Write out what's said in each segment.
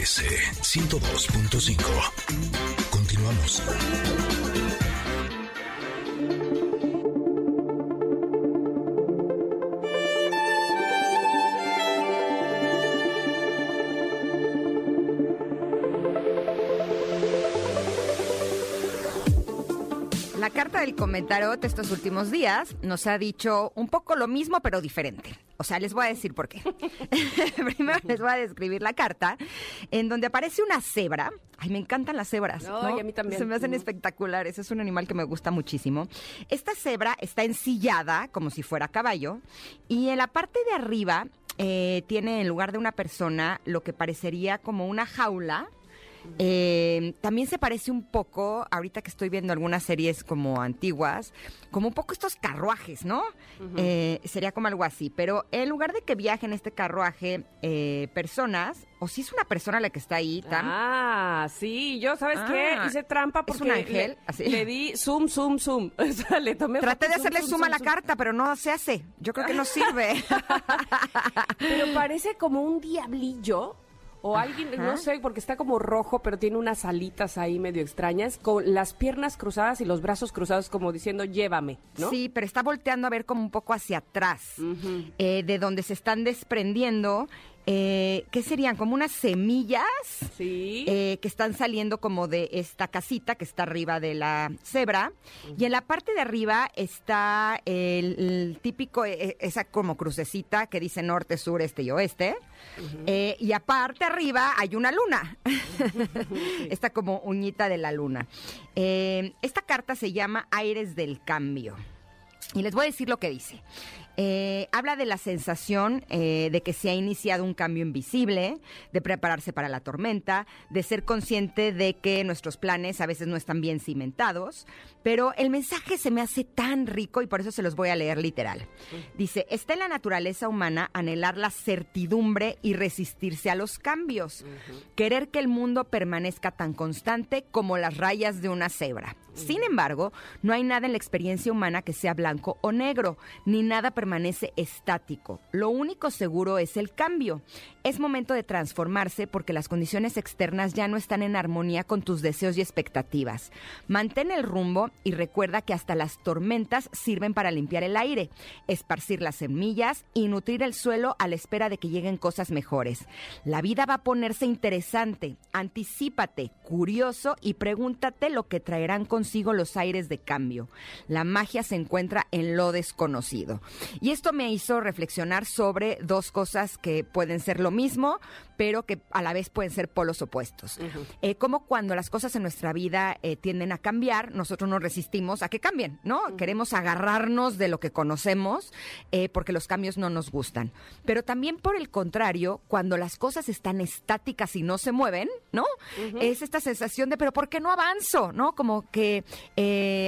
MBS 102.5. Continuamos. La carta del comentario de estos últimos días nos ha dicho un poco lo mismo, pero diferente. O sea, les voy a decir por qué. Primero les voy a describir la carta, en donde aparece una cebra. Ay, me encantan las cebras. No, ¿no? y a mí también. Se me hacen espectaculares. Es un animal que me gusta muchísimo. Esta cebra está ensillada como si fuera caballo y en la parte de arriba eh, tiene en lugar de una persona lo que parecería como una jaula. Eh, también se parece un poco, ahorita que estoy viendo algunas series como antiguas, como un poco estos carruajes, ¿no? Eh, sería como algo así, pero en lugar de que viajen este carruaje eh, personas, o si es una persona la que está ahí, Ah, sí, yo, ¿sabes qué? Ah, Hice trampa ¿es porque un ángel? Le, Así. le di zoom, zoom, zoom. O sea, le tomé traté de hacerle zoom, a la zoom. carta, pero no se hace. Yo creo que no sirve. Pero parece como un diablillo. O alguien, Ajá. no sé, porque está como rojo, pero tiene unas alitas ahí medio extrañas, con las piernas cruzadas y los brazos cruzados como diciendo, llévame, ¿no? Sí, pero está volteando a ver como un poco hacia atrás, eh, de donde se están desprendiendo, eh, ¿qué serían? Como unas semillas Sí. eh, que están saliendo como de esta casita que está arriba de la cebra. Y en la parte de arriba está el, el típico, eh, esa como crucecita que dice norte, sur, este y oeste. Eh, y aparte arriba hay una luna. Esta como uñita de la luna. Eh, esta carta se llama Aires del Cambio. Y les voy a decir lo que dice. Eh, habla de la sensación eh, de que se ha iniciado un cambio invisible, de prepararse para la tormenta, de ser consciente de que nuestros planes a veces no están bien cimentados, pero el mensaje se me hace tan rico y por eso se los voy a leer literal. Dice, está en la naturaleza humana anhelar la certidumbre y resistirse a los cambios, querer que el mundo permanezca tan constante como las rayas de una cebra. Sin embargo, no hay nada en la experiencia humana que sea blanco o negro, ni nada permanece estático. Lo único seguro es el cambio. Es momento de transformarse porque las condiciones externas ya no están en armonía con tus deseos y expectativas. Mantén el rumbo y recuerda que hasta las tormentas sirven para limpiar el aire, esparcir las semillas y nutrir el suelo a la espera de que lleguen cosas mejores. La vida va a ponerse interesante. Anticípate, curioso y pregúntate lo que traerán consigo los aires de cambio. La magia se encuentra en lo desconocido. Y esto me hizo reflexionar sobre dos cosas que pueden ser lo mismo, pero que a la vez pueden ser polos opuestos. Eh, como cuando las cosas en nuestra vida eh, tienden a cambiar, nosotros nos resistimos a que cambien, ¿no? Queremos agarrarnos de lo que conocemos eh, porque los cambios no nos gustan. Pero también por el contrario, cuando las cosas están estáticas y no se mueven, ¿no? Es esta sensación de, pero ¿por qué no avanzo? ¿No? Como que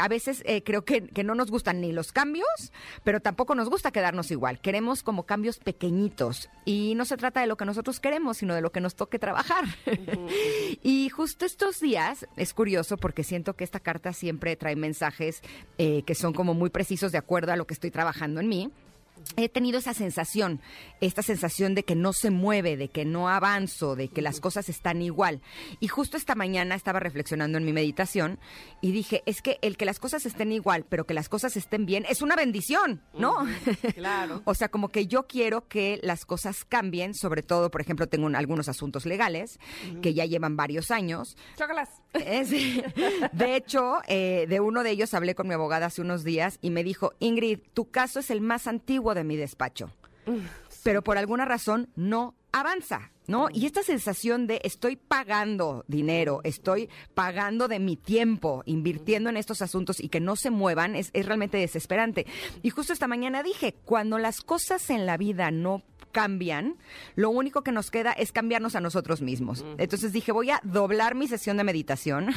a veces creo que, que no nos gustan ni los cambios, pero tampoco nos gusta quedarnos igual. Queremos como cambios pequeñitos y no se trata de lo que nosotros queremos, sino de lo que nos toque trabajar. y justo estos días es curioso porque siento que esta carta siempre trae mensajes eh, que son como muy precisos de acuerdo a lo que estoy trabajando en mí. He tenido esa sensación, esta sensación de que no se mueve, de que no avanzo, de que las cosas están igual. Y justo esta mañana estaba reflexionando en mi meditación y dije, es que el que las cosas estén igual, pero que las cosas estén bien, es una bendición, ¿no? claro. o sea, como que yo quiero que las cosas cambien, sobre todo, por ejemplo, tengo un- algunos asuntos legales que ya llevan varios años. Chócalas. Es- de hecho, eh, de uno de ellos hablé con mi abogada hace unos días y me dijo, Ingrid, tu caso es el más antiguo de mi despacho, pero por alguna razón no avanza, ¿no? Y esta sensación de estoy pagando dinero, estoy pagando de mi tiempo, invirtiendo en estos asuntos y que no se muevan, es, es realmente desesperante. Y justo esta mañana dije, cuando las cosas en la vida no cambian, lo único que nos queda es cambiarnos a nosotros mismos. Entonces dije, voy a doblar mi sesión de meditación,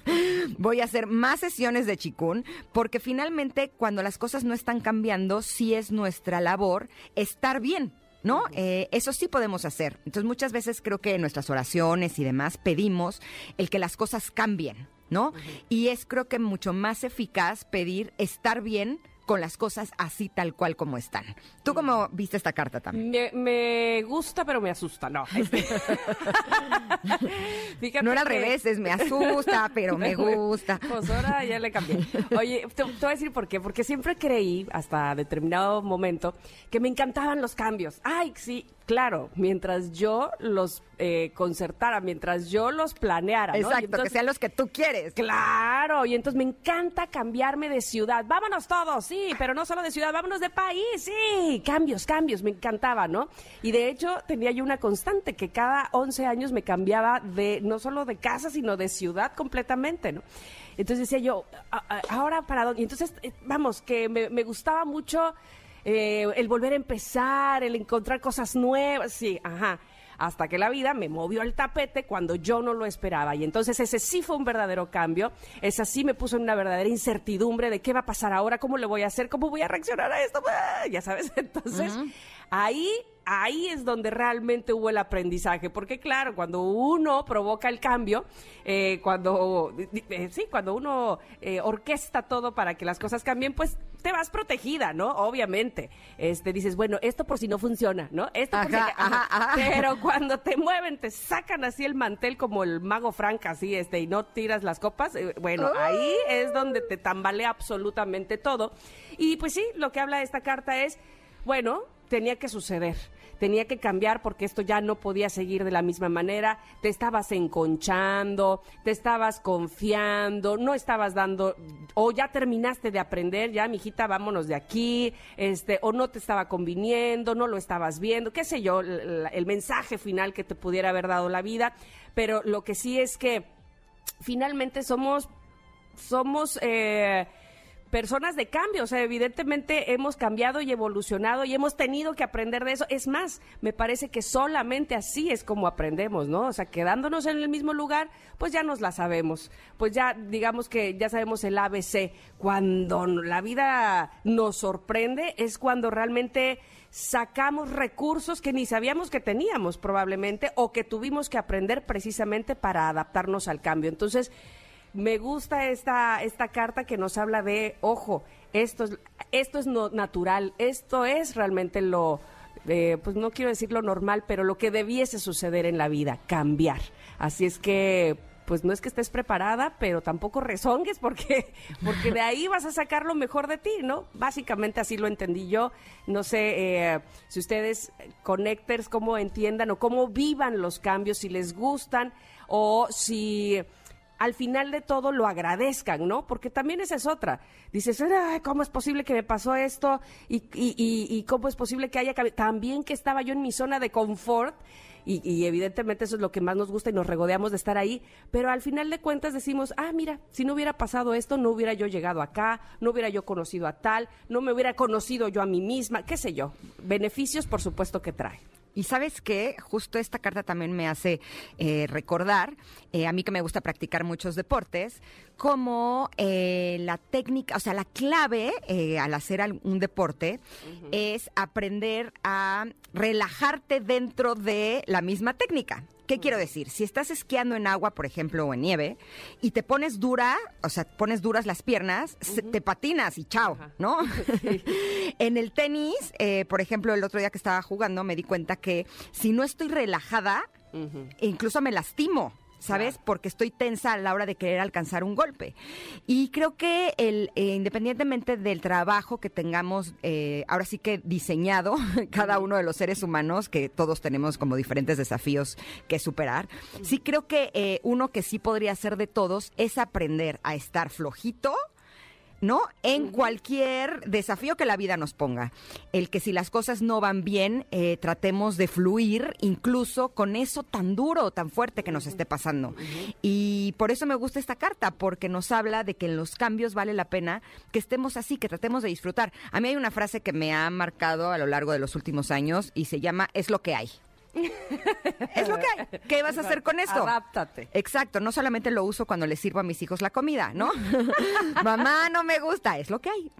voy a hacer más sesiones de chikun, porque finalmente cuando las cosas no están cambiando, sí es nuestra labor estar bien. ¿No? Eh, eso sí podemos hacer. Entonces muchas veces creo que en nuestras oraciones y demás pedimos el que las cosas cambien, ¿no? Y es creo que mucho más eficaz pedir estar bien con las cosas así tal cual como están. ¿Tú cómo viste esta carta también? Me, me gusta, pero me asusta, no. este. Fíjate No era al que- revés, es me asusta, pero me gusta. Pues ahora ya le cambié. Oye, te, te voy a decir por qué. Porque siempre creí, hasta determinado momento, que me encantaban los cambios. Ay, sí, claro, mientras yo los eh, concertara, mientras yo los planeara. Exacto, que sean los que tú quieres. Claro, y entonces me encanta cambiarme de ciudad. Vámonos todos, sí, pero no solo de ciudad, vámonos de país, sí. Cambios, cambios, me encantaba, ¿no? Y de hecho tenía yo una constante que cada 11 años me cambiaba de no solo de casa, sino de ciudad completamente, ¿no? Entonces decía yo, "A- a- ahora para dónde. Y entonces, eh, vamos, que me, me gustaba mucho eh, el volver a empezar, el encontrar cosas nuevas, sí, ajá hasta que la vida me movió el tapete cuando yo no lo esperaba. Y entonces ese sí fue un verdadero cambio, esa sí me puso en una verdadera incertidumbre de qué va a pasar ahora, cómo le voy a hacer, cómo voy a reaccionar a esto, Ah, ya sabes. Entonces, ahí, ahí es donde realmente hubo el aprendizaje, porque claro, cuando uno provoca el cambio, eh, cuando, eh, sí, cuando uno eh, orquesta todo para que las cosas cambien, pues te vas protegida, ¿no? Obviamente. Este, dices, bueno, esto por si no funciona, ¿no? Esto por si- Ajá. Pero cuando te mueven, te sacan así el mantel como el mago Frank, así, este, y no tiras las copas, eh, bueno, ahí es donde te tambalea absolutamente todo. Y pues sí, lo que habla esta carta es, bueno, tenía que suceder. Tenía que cambiar porque esto ya no podía seguir de la misma manera. Te estabas enconchando, te estabas confiando, no estabas dando, o ya terminaste de aprender, ya, mijita, vámonos de aquí, este, o no te estaba conviniendo, no lo estabas viendo, qué sé yo, el mensaje final que te pudiera haber dado la vida. Pero lo que sí es que finalmente somos, somos, eh, personas de cambio, o sea, evidentemente hemos cambiado y evolucionado y hemos tenido que aprender de eso. Es más, me parece que solamente así es como aprendemos, ¿no? O sea, quedándonos en el mismo lugar, pues ya nos la sabemos. Pues ya, digamos que ya sabemos el ABC. Cuando la vida nos sorprende es cuando realmente sacamos recursos que ni sabíamos que teníamos probablemente o que tuvimos que aprender precisamente para adaptarnos al cambio. Entonces, me gusta esta, esta carta que nos habla de, ojo, esto es, esto es no, natural, esto es realmente lo, eh, pues no quiero decir lo normal, pero lo que debiese suceder en la vida, cambiar. Así es que, pues no es que estés preparada, pero tampoco rezongues porque, porque de ahí vas a sacar lo mejor de ti, ¿no? Básicamente así lo entendí yo. No sé eh, si ustedes, connectors, cómo entiendan o cómo vivan los cambios, si les gustan o si al final de todo lo agradezcan, ¿no? Porque también esa es otra. Dices, "Ay, ¿cómo es posible que me pasó esto? ¿Y, cómo es posible que haya? También que estaba yo en mi zona de confort. Y, y evidentemente eso es lo que más nos gusta y nos regodeamos de estar ahí. Pero al final de cuentas decimos, ah, mira, si no hubiera pasado esto, no hubiera yo llegado acá, no hubiera yo conocido a tal, no me hubiera conocido yo a mí misma, qué sé yo. Beneficios, por supuesto, que trae. Y sabes qué, justo esta carta también me hace eh, recordar, eh, a mí que me gusta practicar muchos deportes, como eh, la técnica, o sea, la clave al hacer un deporte es aprender a relajarte dentro de la misma técnica. ¿Qué quiero decir? Si estás esquiando en agua, por ejemplo, o en nieve, y te pones dura, o sea, pones duras las piernas, se- te patinas y chao, ¿no? en el tenis, eh, por ejemplo, el otro día que estaba jugando, me di cuenta que si no estoy relajada, incluso me lastimo. ¿Sabes? Porque estoy tensa a la hora de querer alcanzar un golpe. Y creo que el, eh, independientemente del trabajo que tengamos, eh, ahora sí que diseñado, cada uno de los seres humanos, que todos tenemos como diferentes desafíos que superar, sí creo que eh, uno que sí podría hacer de todos es aprender a estar flojito, ¿no? En cualquier desafío que la vida nos ponga. El que si las cosas no van bien, eh, tratemos de fluir incluso con eso tan duro, tan fuerte que nos esté pasando. Y por eso me gusta esta carta, porque nos habla de que en los cambios vale la pena que estemos así, que tratemos de disfrutar. A mí hay una frase que me ha marcado a lo largo de los últimos años y se llama es lo que hay. Es lo que hay. ¿Qué vas a hacer con esto? Adáptate. Exacto, no solamente lo uso cuando le sirvo a mis hijos la comida, ¿no? Mamá, no me gusta, es lo que hay.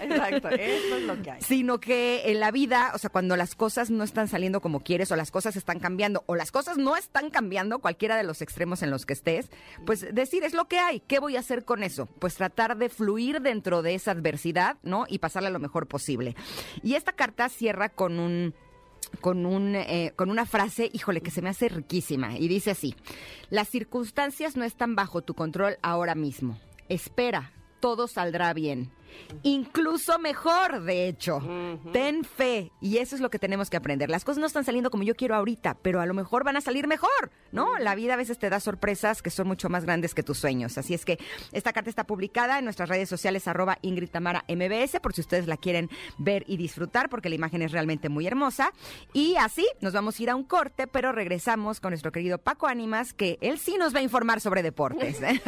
exacto, eso es lo que hay. Sino que en la vida, o sea, cuando las cosas no están saliendo como quieres o las cosas están cambiando o las cosas no están cambiando, cualquiera de los extremos en los que estés, pues decir es lo que hay, ¿qué voy a hacer con eso? Pues tratar de fluir dentro de esa adversidad, ¿no? Y pasarla lo mejor posible. Y esta carta cierra con un con, un, eh, con una frase, híjole, que se me hace riquísima. Y dice así, las circunstancias no están bajo tu control ahora mismo. Espera, todo saldrá bien incluso mejor, de hecho. Ten fe. Y eso es lo que tenemos que aprender. Las cosas no están saliendo como yo quiero ahorita, pero a lo mejor van a salir mejor, ¿no? La vida a veces te da sorpresas que son mucho más grandes que tus sueños. Así es que esta carta está publicada en nuestras redes sociales, arroba Ingrid Tamara MBS, por si ustedes la quieren ver y disfrutar, porque la imagen es realmente muy hermosa. Y así nos vamos a ir a un corte, pero regresamos con nuestro querido Paco Ánimas, que él sí nos va a informar sobre deportes.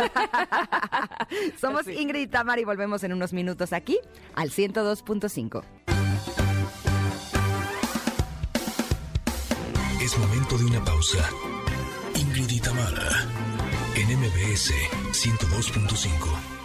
Somos Ingrid Tamara y volvemos en unos minutos aquí al 102.5. Es momento de una pausa. Ingrid Mara en MBS 102.5.